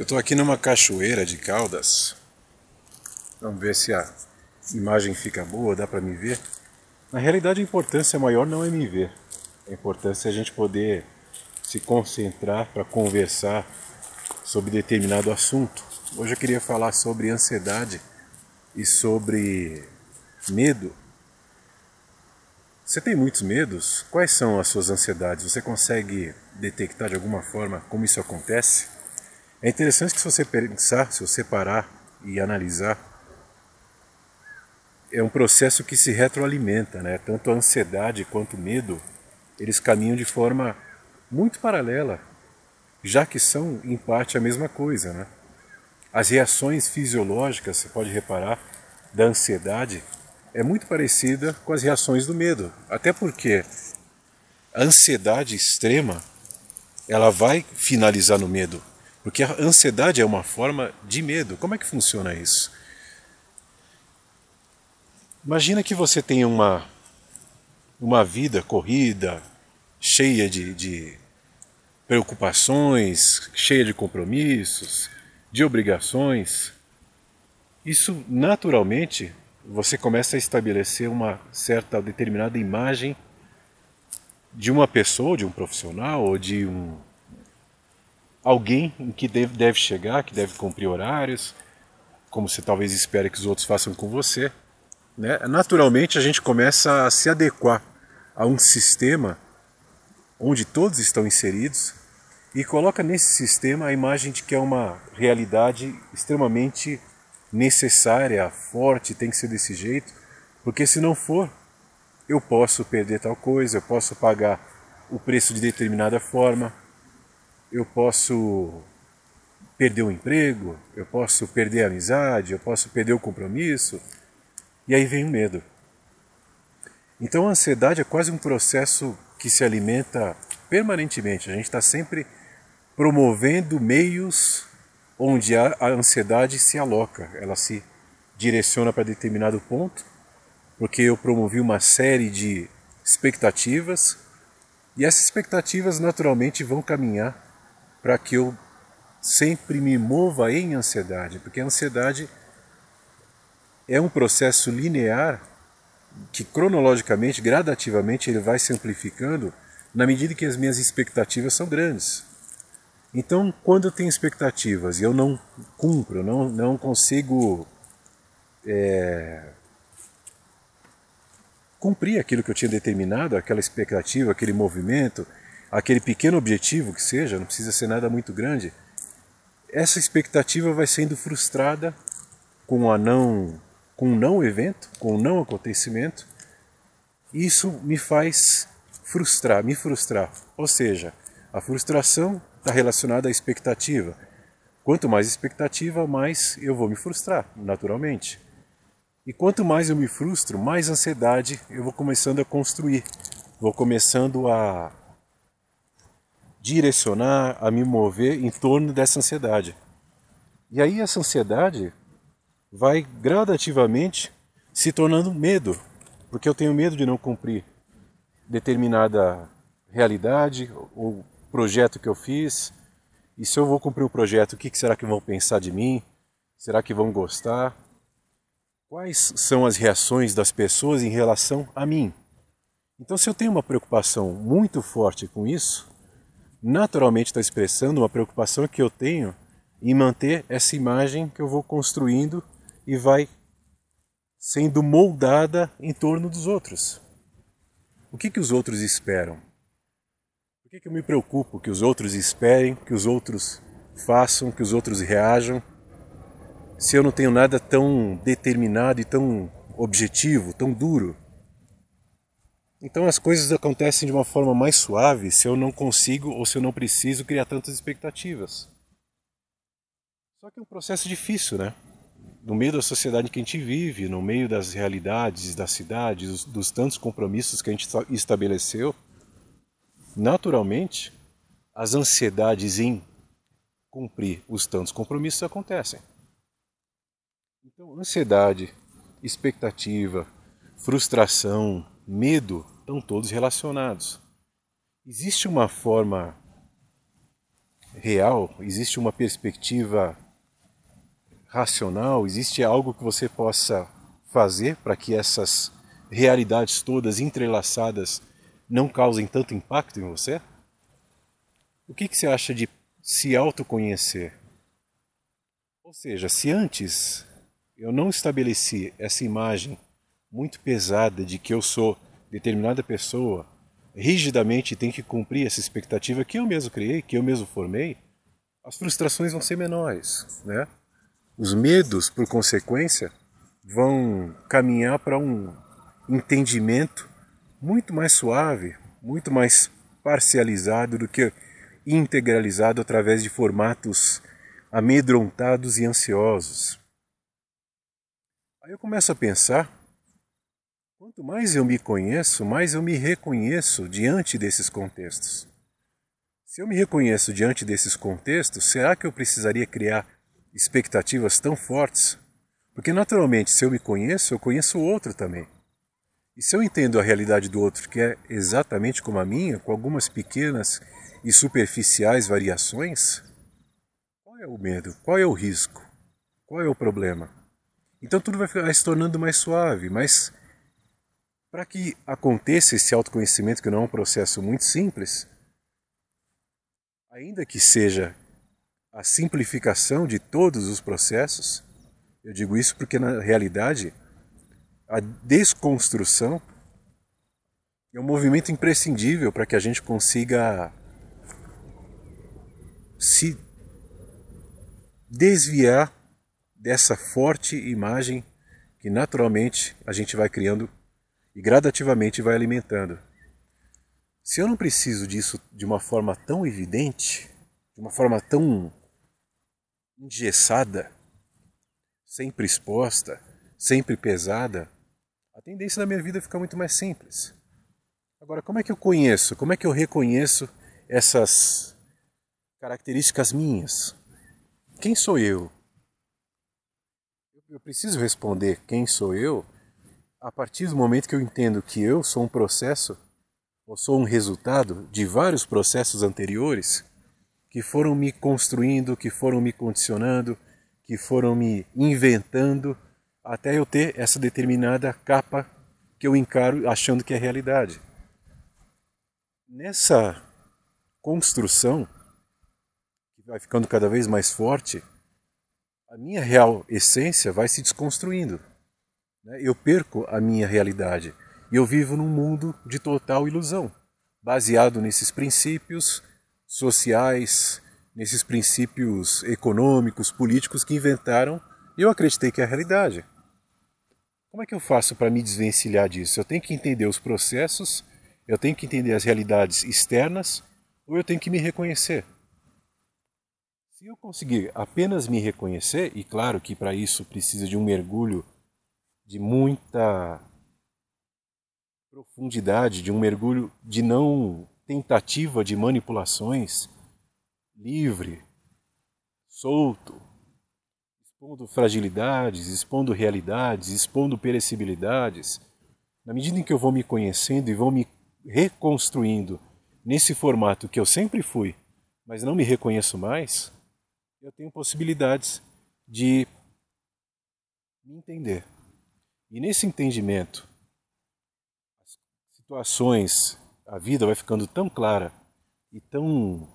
Eu estou aqui numa cachoeira de Caldas. Vamos ver se a imagem fica boa, dá para me ver. Na realidade, a importância maior não é me ver. A importância é a gente poder se concentrar para conversar sobre determinado assunto. Hoje eu queria falar sobre ansiedade e sobre medo. Você tem muitos medos? Quais são as suas ansiedades? Você consegue detectar de alguma forma como isso acontece? É interessante que se você pensar, se você parar e analisar, é um processo que se retroalimenta, né? Tanto a ansiedade quanto o medo, eles caminham de forma muito paralela, já que são em parte a mesma coisa, né? As reações fisiológicas, você pode reparar, da ansiedade é muito parecida com as reações do medo. Até porque a ansiedade extrema ela vai finalizar no medo. Porque a ansiedade é uma forma de medo. Como é que funciona isso? Imagina que você tem uma, uma vida corrida, cheia de, de preocupações, cheia de compromissos, de obrigações. Isso naturalmente você começa a estabelecer uma certa determinada imagem de uma pessoa, de um profissional ou de um alguém em que deve, deve chegar, que deve cumprir horários, como você talvez espere que os outros façam com você. Né? Naturalmente a gente começa a se adequar a um sistema onde todos estão inseridos e coloca nesse sistema a imagem de que é uma realidade extremamente necessária, forte, tem que ser desse jeito, porque se não for, eu posso perder tal coisa, eu posso pagar o preço de determinada forma, eu posso perder o emprego, eu posso perder a amizade, eu posso perder o compromisso, e aí vem o medo. Então a ansiedade é quase um processo que se alimenta permanentemente, a gente está sempre promovendo meios onde a, ansiedade se aloca, ela se direciona para determinado ponto, porque eu promovi uma série de expectativas e essas expectativas naturalmente vão caminhar para que eu sempre me mova em ansiedade, porque a ansiedade é um processo linear que cronologicamente, gradativamente, ele vai se amplificando na medida que as minhas expectativas são grandes. Então, quando eu tenho expectativas e eu não cumpro, não, não consigo é, cumprir aquilo que eu tinha determinado, aquela expectativa, aquele movimento, aquele pequeno objetivo que seja, não precisa ser nada muito grande, essa expectativa vai sendo frustrada com a não com um não evento, com um não acontecimento. Isso me faz frustrar, me frustrar. Ou seja, a frustração está relacionada à expectativa. Quanto mais expectativa, mais eu vou me frustrar, naturalmente. E quanto mais eu me frustro, mais ansiedade eu vou começando a construir, vou começando a direcionar, a me mover em torno dessa ansiedade. E aí essa ansiedade vai gradativamente se tornando medo, porque eu tenho medo de não cumprir determinada realidade ou projeto que eu fiz. E se eu vou cumprir o projeto, o que será que vão pensar de mim? Será que vão gostar? Quais são as reações das pessoas em relação a mim? Então, se eu tenho uma preocupação muito forte com isso, naturalmente está expressando uma preocupação que eu tenho em manter essa imagem que eu vou construindo e vai sendo moldada em torno dos outros. O que, que os outros esperam? Por que, que eu me preocupo que os outros esperem, que os outros façam, que os outros reajam, se eu não tenho nada tão determinado e tão objetivo, tão duro? Então as coisas acontecem de uma forma mais suave se eu não consigo ou se eu não preciso criar tantas expectativas. Só que é um processo difícil, né? No meio da sociedade que a gente vive, no meio das realidades da cidade, dos, dos tantos compromissos que a gente estabeleceu, naturalmente, as ansiedades em cumprir os tantos compromissos acontecem. Então, ansiedade, expectativa, frustração, medo estão todos relacionados. Existe uma forma real, existe uma perspectiva racional, existe algo que você possa fazer para que essas realidades todas entrelaçadas não causem tanto impacto em você? O que, que você acha de se autoconhecer? Ou seja, se antes eu não estabeleci essa imagem muito pesada de que eu sou determinada pessoa, rigidamente tem que cumprir essa expectativa que eu mesmo criei, que eu mesmo formei, as frustrações vão ser menores, né? Os medos, por consequência, vão caminhar para um entendimento muito mais suave, muito mais parcializado do que integralizado através de formatos amedrontados e ansiosos. Aí eu começo a pensar, quanto mais eu me conheço, mais eu me reconheço diante desses contextos. Se eu me reconheço diante desses contextos, será que eu precisaria criar expectativas tão fortes? Porque naturalmente, se eu me conheço, eu conheço o outro também. E se eu entendo a realidade do outro, que é exatamente como a minha, com algumas pequenas e superficiais variações, qual é o medo? Qual é o risco? Qual é o problema? Então tudo vai se tornando mais suave, mas para que aconteça esse autoconhecimento, que não é um processo muito simples, ainda que seja a simplificação de todos os processos, eu digo isso porque na realidade a desconstrução é um movimento imprescindível para que a gente consiga se desviar dessa forte imagem que naturalmente a gente vai criando e gradativamente vai alimentando. Se eu não preciso disso de uma forma tão evidente, de uma forma tão engessada, sempre exposta, sempre pesada, a tendência da minha vida fica muito mais simples. Agora, como é que eu conheço? Como é que eu reconheço essas características minhas? Quem sou eu? Eu preciso responder quem sou eu a partir do momento que eu entendo que eu sou um processo ou sou um resultado de vários processos anteriores que foram me construindo, que foram me condicionando, que foram me inventando até eu ter essa determinada capa que eu encaro achando que é realidade. Nessa construção, que vai ficando cada vez mais forte, a minha real essência vai se desconstruindo. Né? Eu perco a minha realidade e eu vivo num mundo de total ilusão, baseado nesses princípios sociais, nesses princípios econômicos, políticos que inventaram e eu acreditei que é a realidade. Como é que eu faço para me desvencilhar disso? Eu tenho que entender os processos, eu tenho que entender as realidades externas, ou eu tenho que me reconhecer. Se eu conseguir apenas me reconhecer, e claro que para isso precisa de um mergulho de muita profundidade, de um mergulho de não tentativa de manipulações, livre, solto, expondo fragilidades, expondo realidades, expondo perecibilidades, na medida em que eu vou me conhecendo e vou me reconstruindo nesse formato que eu sempre fui, mas não me reconheço mais, eu tenho possibilidades de me entender. E nesse entendimento, as situações, a vida vai ficando tão clara e tão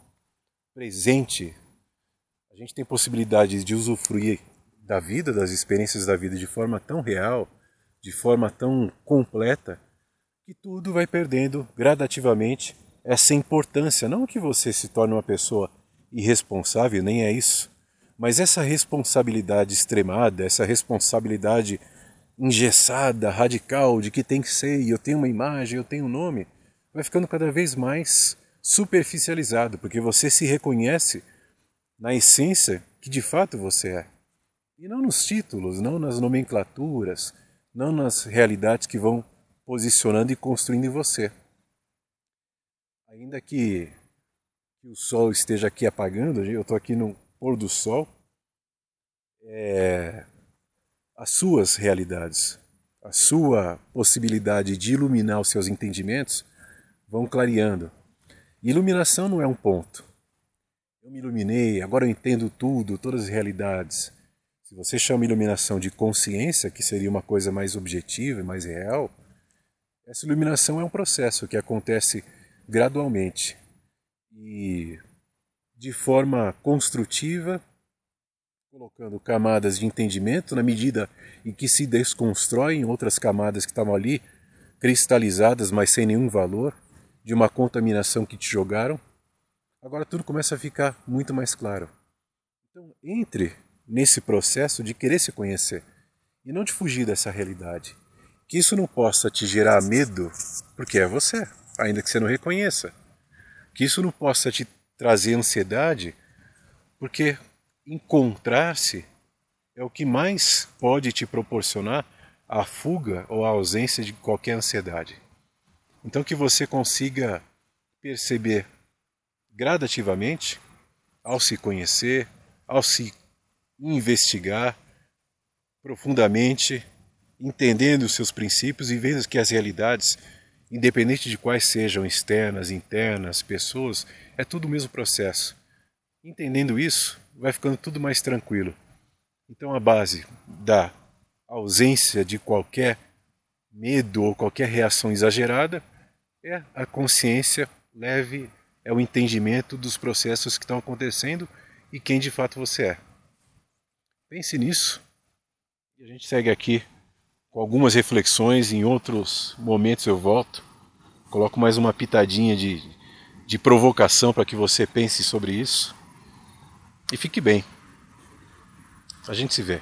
presente, a gente tem possibilidade de usufruir da vida, das experiências da vida de forma tão real, de forma tão completa, que tudo vai perdendo gradativamente essa importância. Não que você se torne uma pessoa irresponsável, nem é isso, mas essa responsabilidade extremada, essa responsabilidade engessada, radical, de que tem que ser, eu tenho uma imagem, eu tenho um nome, vai ficando cada vez mais superficializado, porque você se reconhece na essência que de fato você é. E não nos títulos, não nas nomenclaturas, não nas realidades que vão posicionando e construindo em você. Ainda que, que o sol esteja aqui apagando, eu estou aqui no pôr do sol, é, as suas realidades, a sua possibilidade de iluminar os seus entendimentos vão clareando. Iluminação não é um ponto. eu me iluminei, agora eu entendo tudo, todas as realidades. Se você chama iluminação de consciência, que seria uma coisa mais objetiva e mais real, essa iluminação é um processo que acontece gradualmente e de forma construtiva, colocando camadas de entendimento na medida em que se desconstroem outras camadas que estavam ali cristalizadas, mas sem nenhum valor, de uma contaminação que te jogaram. Agora tudo começa a ficar muito mais claro. Então, entre nesse processo de querer se conhecer e não de fugir dessa realidade. Que isso não possa te gerar medo, porque é você, ainda que você não reconheça. Que isso não possa te trazer ansiedade, porque encontrar-se é o que mais pode te proporcionar a fuga ou a ausência de qualquer ansiedade. Então que você consiga perceber gradativamente, ao se conhecer, ao se investigar profundamente, entendendo os seus princípios e vendo que as realidades, independente de quais sejam externas, internas, pessoas, é tudo o mesmo processo. Entendendo isso, vai ficando tudo mais tranquilo. Então a base da ausência de qualquer medo ou qualquer reação exagerada é a consciência leve, é o entendimento dos processos que estão acontecendo e quem de fato você é. Pense nisso. E a gente segue aqui com algumas reflexões. Em outros momentos eu volto. Coloco mais uma pitadinha de, de provocação para que você pense sobre isso. E fique bem. A gente se vê.